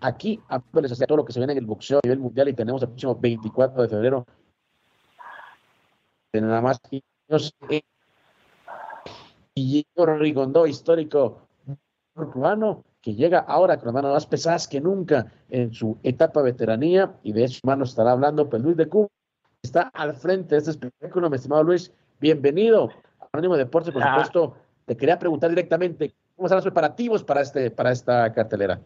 Aquí les hacía todo lo que se viene en el boxeo a nivel mundial y tenemos el próximo 24 de febrero. Nada más y Rigondo, histórico cubano, que llega ahora con las manos más pesadas que nunca en su etapa veteranía, y de hecho, hermano, estará hablando pues Luis de Cuba, está al frente de este espectáculo, mi estimado Luis, bienvenido a Anónimo Deportes, por ah. supuesto, te quería preguntar directamente, ¿cómo están los preparativos para, este, para esta cartelera?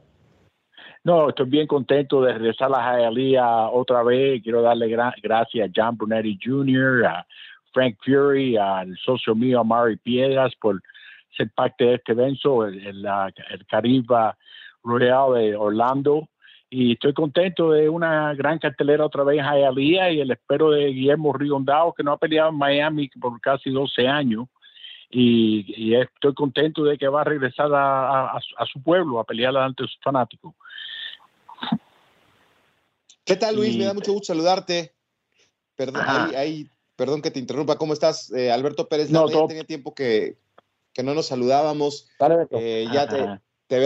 No, estoy bien contento de regresar a la Hialeah otra vez. Quiero darle gracias a John Brunetti Jr., a Frank Fury, al socio mío Amari Piedras por ser parte de este evento, el, el, el Royal de Orlando. Y estoy contento de una gran cartelera otra vez en Hialeah y el espero de Guillermo Riondao, que no ha peleado en Miami por casi 12 años y, estoy contento de que va a regresar a, su pueblo a pelear ante sus fanáticos. ¿Qué tal, Luis? Me da mucho gusto saludarte. Perdón, perdón que te interrumpa. ¿Cómo estás? Eh, Alberto Pérez, no, ya tenía tiempo que, no nos saludábamos. Eh, ya te,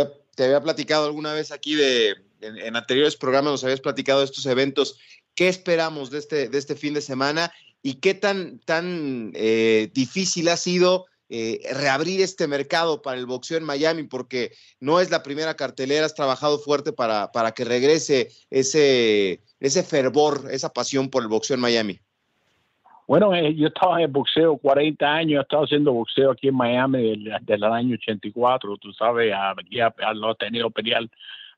había, platicado alguna vez aquí de, en, anteriores programas, nos habías platicado de estos eventos. ¿Qué esperamos de este, de este fin de semana? ¿Y qué tan, tan eh, difícil ha sido eh, reabrir este mercado para el boxeo en Miami, porque no es la primera cartelera, has trabajado fuerte para, para que regrese ese, ese fervor, esa pasión por el boxeo en Miami. Bueno, eh, yo estaba en el boxeo 40 años, he estado haciendo boxeo aquí en Miami desde, el año 84, tú sabes, aquí lo he tenido pelear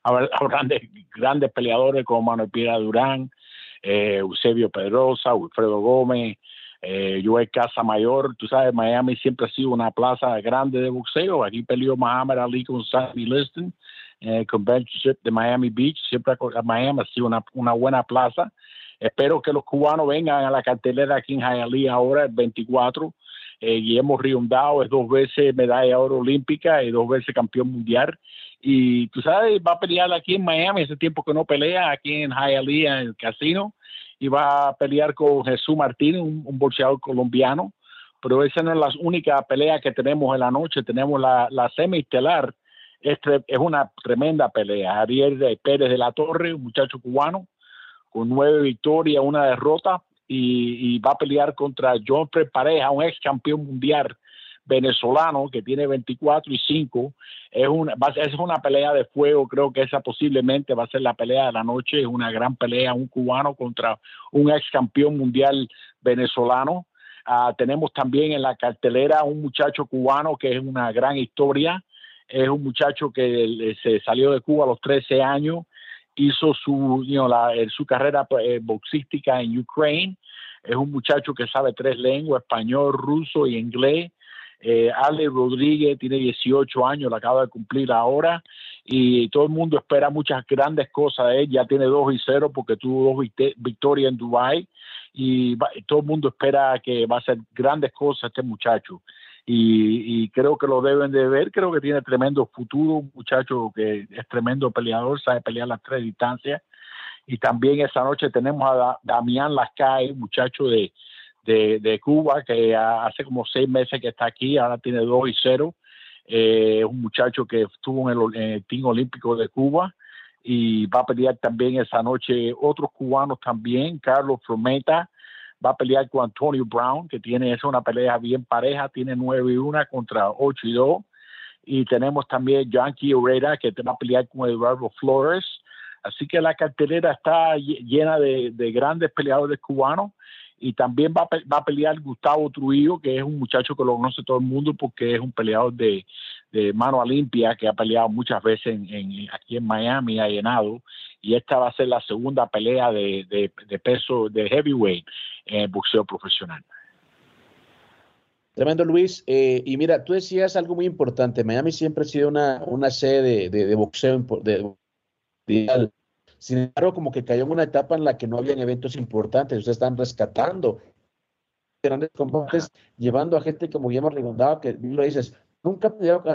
a, grandes, grandes peleadores como Manuel Piedra Durán, eh, Eusebio Pedrosa, Wilfredo Gómez, eh, yo en Casa Mayor, tú sabes, Miami siempre ha sido una plaza grande de boxeo. Aquí peleó Muhammad Ali con Sammy Liston, eh, Convention de Miami Beach. Siempre Miami ha sido una, buena plaza. Espero que los cubanos vengan a la cartelera aquí en Hialeah ahora, el 24. Eh, Guillermo Riondao es dos veces medalla de oro olímpica y dos veces campeón mundial. Y tú sabes, va a pelear aquí en Miami, ese tiempo que no pelea, aquí en Hialeah, en el casino va a pelear con Jesús Martínez, un, boxeador colombiano. Pero esa no es la única pelea que tenemos en la noche. Tenemos la, la semiestelar. Es, es una tremenda pelea. Ariel Pérez de la Torre, un muchacho cubano, con nueve victorias, una derrota, y, y va a pelear contra John Pareja, un ex campeón mundial venezolano que tiene 24 y 5. Es una, es una pelea de fuego, creo que esa posiblemente va a ser la pelea de la noche, es una gran pelea, un cubano contra un ex campeón mundial venezolano. Ah, tenemos también en la cartelera un muchacho cubano que es una gran historia, es un muchacho que se salió de Cuba a los 13 años, hizo su, su carrera eh, boxística en Ucrania, es un muchacho que sabe tres lenguas, español, ruso y inglés, eh, Ale Rodríguez tiene 18 años, la acaba de cumplir ahora y todo el mundo espera muchas grandes cosas de él. Ya tiene 2 y 0 porque tuvo dos victorias en Dubai y todo el mundo espera que va a hacer grandes cosas este muchacho. Y, creo que lo deben de ver, creo que tiene tremendo futuro, un muchacho que es tremendo peleador, sabe pelear las tres distancias. Y también esa noche tenemos a Damián Lascay, muchacho de, de, Cuba, que hace como seis meses que está aquí, ahora tiene dos y cero. Eh, un muchacho que estuvo en el, Team Olímpico de Cuba y va a pelear también esa noche otros cubanos también, Carlos Frometa va a pelear con Antonio Brown, que tiene esa una pelea bien pareja, tiene nueve y una contra ocho y dos. Y tenemos también Yankee Herrera, que va a pelear con Eduardo Flores. Así que la cartelera está llena de, de grandes peleadores cubanos y también va a, va a pelear Gustavo Trujillo, que es un muchacho que lo conoce todo el mundo porque es un peleador de, de mano limpia que ha peleado muchas veces en, aquí en Miami, ha llenado, y esta va a ser la segunda pelea de, de, peso de heavyweight en el boxeo profesional. Tremendo, Luis. Eh, y mira, tú decías algo muy importante. Miami siempre ha sido una, una sede de, boxeo. De, sin embargo, como que cayó en una etapa en la que no habían eventos importantes. Ustedes están rescatando grandes combates, llevando a gente como Guillermo Rigondado, que lo dices, nunca,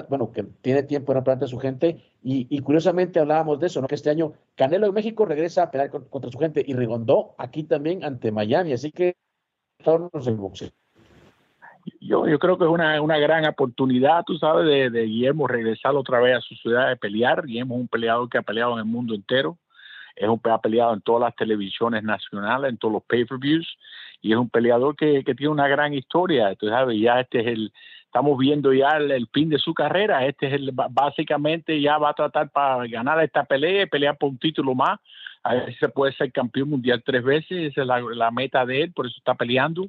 bueno, que tiene tiempo en planta su gente, y, curiosamente hablábamos de eso, ¿no? Que este año Canelo de México regresa a pelear contra su gente, y Rigondó aquí también ante Miami, así que el boxeo. Yo, yo creo que es una, una gran oportunidad, tú sabes, de, de, Guillermo regresar otra vez a su ciudad de pelear. Guillermo es un peleador que ha peleado en el mundo entero, es un peleado en todas las televisiones nacionales, en todos los pay-per-views, y es un peleador que, que, tiene una gran historia. Tú sabes, ya este es el, estamos viendo ya el, fin de su carrera. Este es el, básicamente ya va a tratar para ganar esta pelea, pelear por un título más. A ver si se puede ser campeón mundial tres veces, esa es la, meta de él, por eso está peleando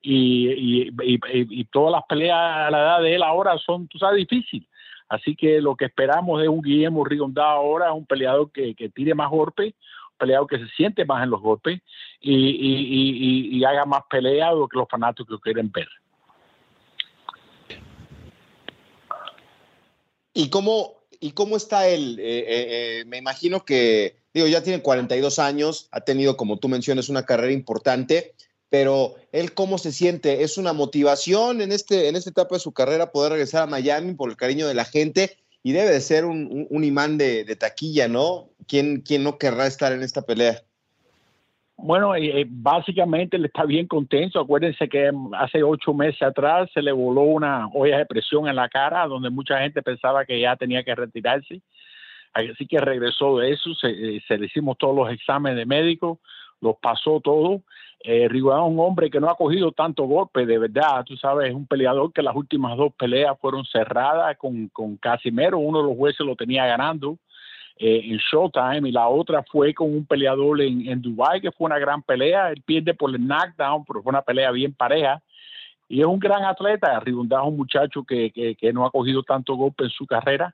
y, y, todas las peleas a la edad de él ahora son, tú sabes, difíciles. Así que lo que esperamos es un Guillermo Rigondá ahora, un peleador que, que tire más golpes, un peleador que se siente más en los golpes y, y haga más peleas lo que los fanáticos quieren ver. ¿Y cómo, y cómo está él? Eh, eh, eh, me imagino que, digo, ya tiene 42 años, ha tenido, como tú mencionas, una carrera importante pero él cómo se siente, es una motivación en, este, en esta etapa de su carrera poder regresar a Miami por el cariño de la gente y debe de ser un, imán de, taquilla, ¿no? ¿Quién, ¿Quién no querrá estar en esta pelea? Bueno, eh, básicamente él está bien contento. Acuérdense que hace ocho meses atrás se le voló una olla de presión en la cara, donde mucha gente pensaba que ya tenía que retirarse. Así que regresó de eso, se, eh, se le hicimos todos los exámenes de médico, los pasó todo eh, es un hombre que no ha cogido tanto golpe, de verdad, tú sabes, es un peleador que las últimas dos peleas fueron cerradas con, con Casimero, uno de los jueces lo tenía ganando eh, en Showtime y la otra fue con un peleador en, en Dubai que fue una gran pelea, él pierde por el knockdown, pero fue una pelea bien pareja y es un gran atleta, Rigondado es un muchacho que, que, no ha cogido tanto golpe en su carrera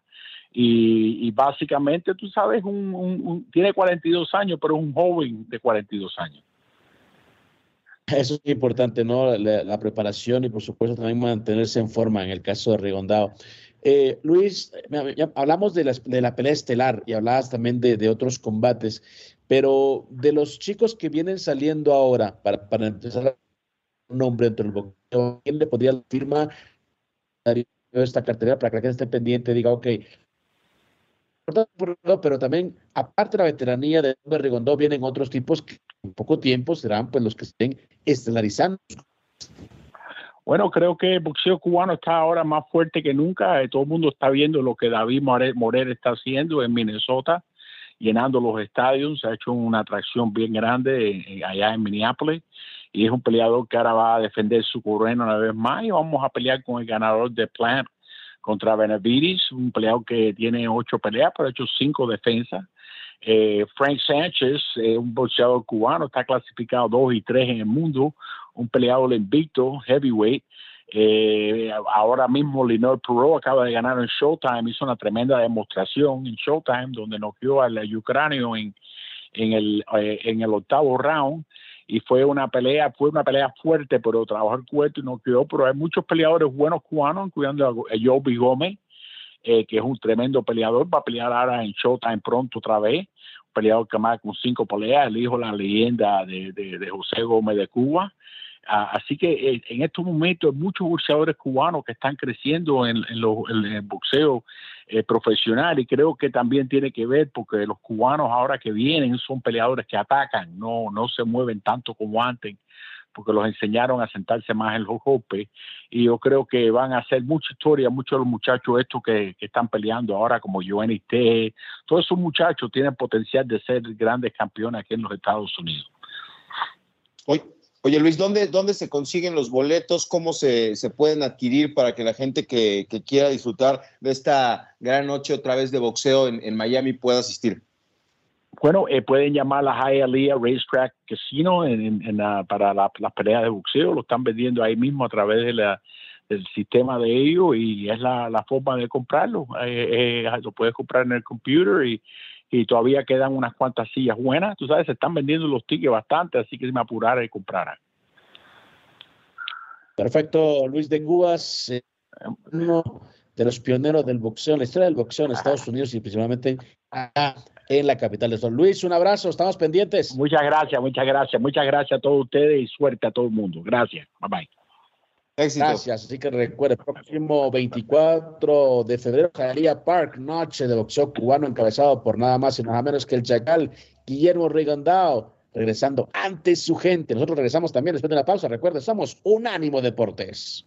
y, y básicamente, tú sabes, un, un, tiene 42 años, pero es un joven de 42 años. Eso es importante, ¿no? La, preparación y por supuesto también mantenerse en forma en el caso de Rigondado. Eh, Luis, hablamos de la, de la, pelea estelar y hablabas también de, otros combates, pero de los chicos que vienen saliendo ahora, para, para empezar un nombre dentro del boxeo, ¿quién le podría firmar esta cartera para que la gente esté pendiente y diga, ok, pero también, aparte de la veteranía de Rigondó, vienen otros tipos que en poco tiempo serán pues los que estén estelarizando. Bueno, creo que el boxeo cubano está ahora más fuerte que nunca. Eh, todo el mundo está viendo lo que David Morel está haciendo en Minnesota, llenando los estadios. Ha hecho una atracción bien grande allá en Minneapolis. Y es un peleador que ahora va a defender su corona una vez más. Y vamos a pelear con el ganador de Plant contra Benavides, un peleador que tiene ocho peleas, pero ha hecho cinco defensas. Eh, Frank Sánchez, eh, un boxeador cubano, está clasificado dos y tres en el mundo, un peleador invicto, heavyweight. Eh, ahora mismo Linor Perot acaba de ganar en Showtime, hizo una tremenda demostración en Showtime donde noqueó al ucranio el, en el octavo round y fue una pelea, fue una pelea fuerte, pero trabajó el cuerpo y no quedó, pero hay muchos peleadores buenos cubanos, incluyendo a Joby Gómez, eh, que es un tremendo peleador, va a pelear ahora en Showtime pronto otra vez, un peleador que más con cinco peleas, el hijo de la leyenda de, de, José Gómez de Cuba. Ah, así que eh, en estos momentos hay muchos boxeadores cubanos que están creciendo en, el boxeo eh, profesional y creo que también tiene que ver porque los cubanos ahora que vienen son peleadores que atacan, no, no se mueven tanto como antes porque los enseñaron a sentarse más en los golpes y yo creo que van a hacer mucha historia, muchos de los muchachos estos que, están peleando ahora como Joanny T, todos esos muchachos tienen potencial de ser grandes campeones aquí en los Estados Unidos. Oye, oye Luis, ¿dónde, ¿dónde se consiguen los boletos? ¿Cómo se, se pueden adquirir para que la gente que, que, quiera disfrutar de esta gran noche otra vez de boxeo en, en Miami pueda asistir? Bueno, eh, pueden llamar a la Hialeah Racetrack Casino en, para las peleas de boxeo. Lo están vendiendo ahí mismo a través de la, del sistema de ellos y es la, la forma de comprarlo. Eh, eh, lo puedes comprar en el computer y, todavía quedan unas cuantas sillas buenas. Tú sabes, se están vendiendo los tickets bastante, así que me apurara y comprara. Perfecto, Luis de Cubas, eh, uno de los pioneros del boxeo, la historia del boxeo en Estados Unidos y principalmente acá en la capital de Sol. Luis, un abrazo, estamos pendientes. Muchas gracias, muchas gracias, muchas gracias a todos ustedes y suerte a todo el mundo. Gracias, bye bye. Gracias, así que recuerde, próximo 24 de febrero, Jalía Park, noche de boxeo cubano encabezado por nada más y nada menos que el chacal Guillermo Rigondao, regresando ante su gente. Nosotros regresamos también después de la pausa. Recuerde, somos Unánimo Deportes.